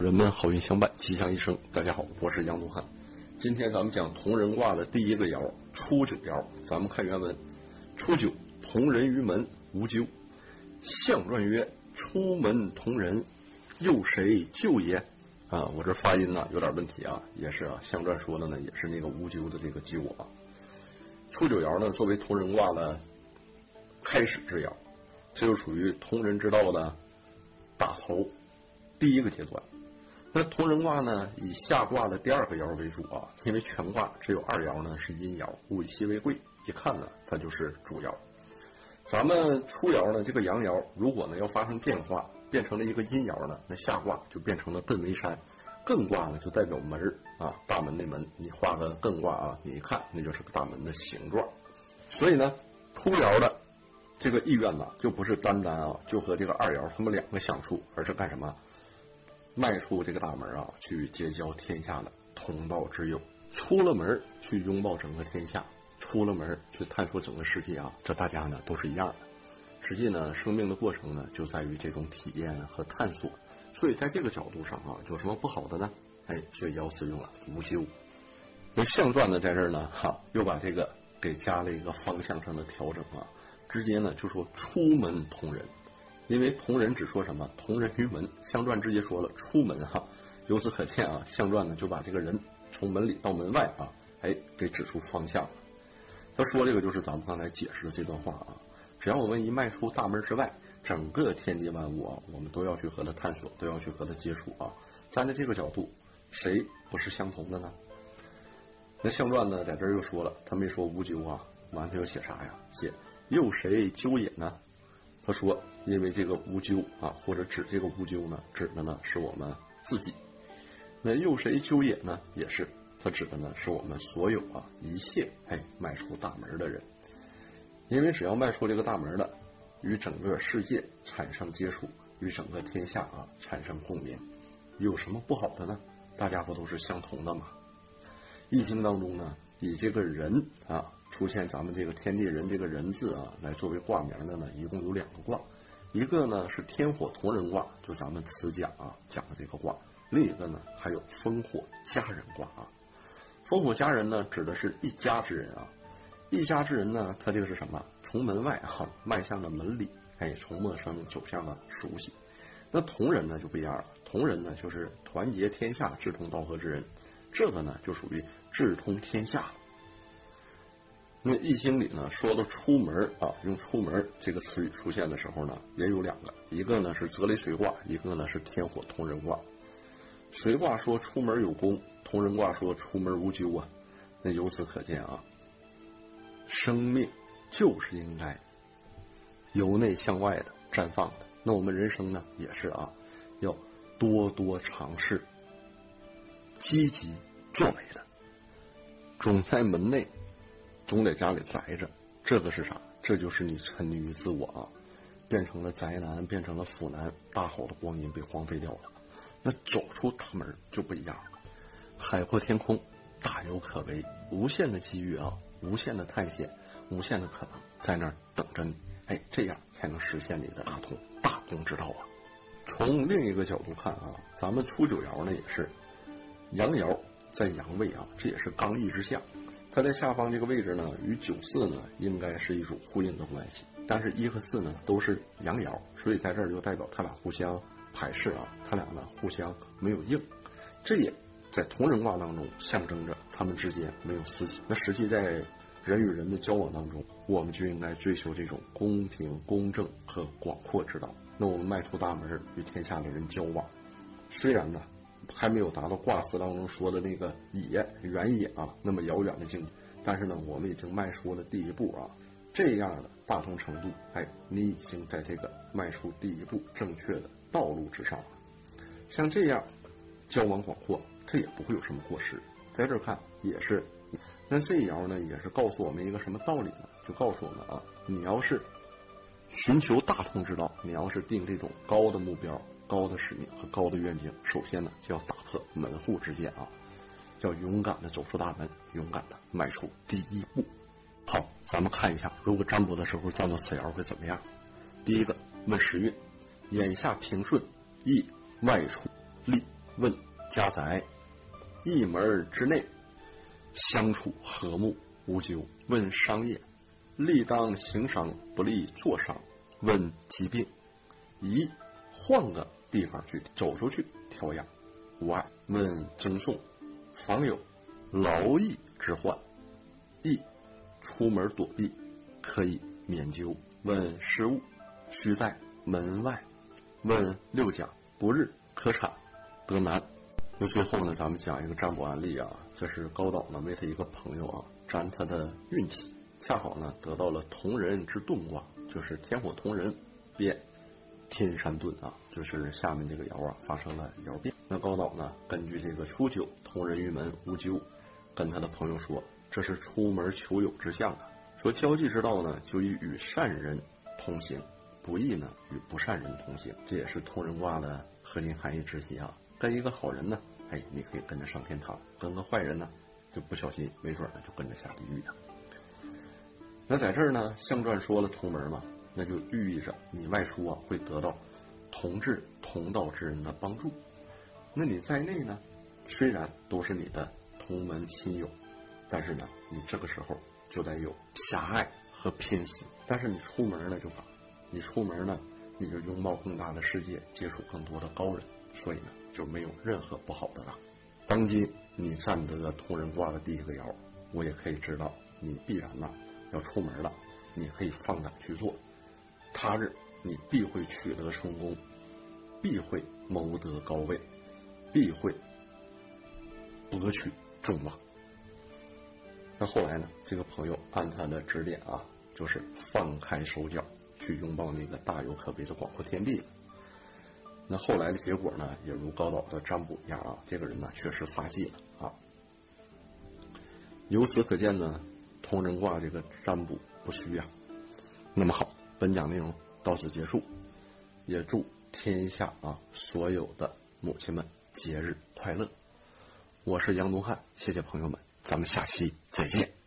人们好运相伴，吉祥一生。大家好，我是杨东汉。今天咱们讲同人卦的第一个爻初九爻。咱们看原文：初九，同人于门，无咎。象传曰：出门同人，又谁救也？啊，我这发音呢有点问题啊，也是啊。象传说的呢也是那个无咎的这个咎啊。初九爻呢作为同人卦的开始之爻，这就属于同人之道的打头第一个阶段。那同人卦呢，以下卦的第二个爻为主啊，因为全卦只有二爻呢是阴爻，物以稀为贵，一看呢它就是主爻。咱们初爻呢，这个阳爻如果呢要发生变化，变成了一个阴爻呢，那下卦就变成了艮为山，艮卦呢就代表门啊，大门的门，你画个艮卦啊，你一看那就是个大门的形状。所以呢，初爻的这个意愿呢，就不是单单啊就和这个二爻他们两个相处，而是干什么？迈出这个大门啊，去结交天下的同道之友，出了门去拥抱整个天下，出了门去探索整个世界啊，这大家呢都是一样的。实际呢，生命的过程呢就在于这种体验和探索。所以在这个角度上啊，有什么不好的呢？哎，这爻辞用了无咎。那象传呢，在这儿呢，哈，又把这个给加了一个方向上的调整啊，直接呢就说出门同人。因为同人只说什么同人于门，相传直接说了出门哈。由此可见啊，相传呢就把这个人从门里到门外啊，哎，给指出方向了。他说这个就是咱们刚才解释的这段话啊。只要我们一迈出大门之外，整个天地万物啊，我们都要去和他探索，都要去和他接触啊。站在这个角度，谁不是相同的呢？那相传呢，在这儿又说了，他没说无咎啊，完他要写啥呀？写又谁咎也呢？他说。因为这个无咎啊，或者指这个无咎呢，指的呢是我们自己。那又谁咎也呢？也是，他指的呢是我们所有啊一切哎迈出大门的人。因为只要迈出这个大门的，与整个世界产生接触，与整个天下啊产生共鸣，有什么不好的呢？大家不都是相同的吗？易经当中呢，以这个人啊出现咱们这个天地人这个人字啊来作为卦名的呢，一共有两个卦。一个呢是天火同人卦，就咱们此讲啊讲的这个卦；另一个呢还有烽火家人卦啊。烽火家人呢指的是一家之人啊，一家之人呢，他这个是什么？从门外哈迈向了门里，哎，从陌生走向了熟悉。那同人呢就不一样了，同人呢就是团结天下、志同道合之人，这个呢就属于志通天下。那《易经》里呢说到出门啊，用“出门”这个词语出现的时候呢，也有两个，一个呢是泽雷水卦，一个呢是天火同人卦。水卦说出门有功，同人卦说出门无咎啊。那由此可见啊，生命就是应该由内向外的绽放的。那我们人生呢也是啊，要多多尝试，积极作为的，总在门内。总在家里宅着，这个是啥？这就是你沉溺于自我啊，变成了宅男，变成了腐男，大好的光阴被荒废掉了。那走出大门就不一样了，海阔天空，大有可为，无限的机遇啊，无限的探险，无限的可能在那儿等着你。哎，这样才能实现你的大同大同之道啊。从另一个角度看啊，咱们初九爻呢也是阳爻在阳位啊，这也是刚毅之象。它在下方这个位置呢，与九四呢应该是一种呼应的关系，但是一和四呢都是阳爻，所以在这儿就代表它俩互相排斥啊，它俩呢互相没有应，这也在同人卦当中象征着他们之间没有私情。那实际在人与人的交往当中，我们就应该追求这种公平、公正和广阔之道。那我们迈出大门与天下的人交往，虽然呢。还没有达到卦辞当中说的那个野原野啊那么遥远的境界，但是呢，我们已经迈出了第一步啊，这样的大同程度，哎，你已经在这个迈出第一步正确的道路之上了。像这样交往广阔，他也不会有什么过失。在这儿看也是，那这爻呢，也是告诉我们一个什么道理呢？就告诉我们啊，你要是寻求大同之道，你要是定这种高的目标。高的使命和高的愿景，首先呢就要打破门户之见啊，要勇敢的走出大门，勇敢的迈出第一步。好，咱们看一下，如果占卜的时候占到此爻会怎么样？第一个问时运，眼下平顺，易外出利问家宅，一门之内相处和睦无咎。问商业，利当行商，不利做商。问疾病，宜换个地方去走出去调养，无碍。问赠送，防有劳役之患，易出门躲避，可以免究。问失物，须在门外。问六甲，不日可产得难。那最后呢，咱们讲一个占卜案例啊，这是高岛呢为他一个朋友啊占他的运气，恰好呢得到了同人之遁卦。就是天火同人变天山遁啊，就是下面这个爻啊发生了爻变。那高岛呢，根据这个初九同人于门无咎，跟他的朋友说，这是出门求友之象啊。说交际之道呢，就以与善人同行，不易呢与不善人同行。这也是同人卦的核心含义之一啊。跟一个好人呢，哎，你可以跟着上天堂；跟个坏人呢，就不小心没准呢就跟着下地狱啊。那在这儿呢，象传说了同门嘛，那就寓意着你外出啊会得到同志同道之人的帮助。那你在内呢，虽然都是你的同门亲友，但是呢，你这个时候就得有狭隘和偏心。但是你出门呢就好，你出门呢你就拥抱更大的世界，接触更多的高人，所以呢就没有任何不好的了。当今你占得同人卦的第一个爻，我也可以知道你必然呢。要出门了，你可以放胆去做。他日你必会取得成功，必会谋得高位，必会博取众望。那后来呢？这个朋友按他的指点啊，就是放开手脚去拥抱那个大有可为的广阔天地。那后来的结果呢，也如高岛的占卜一样啊，这个人呢确实发迹了啊。由此可见呢。同人卦这个占卜不虚啊。那么好，本讲内容到此结束，也祝天下啊所有的母亲们节日快乐。我是杨东汉，谢谢朋友们，咱们下期再见。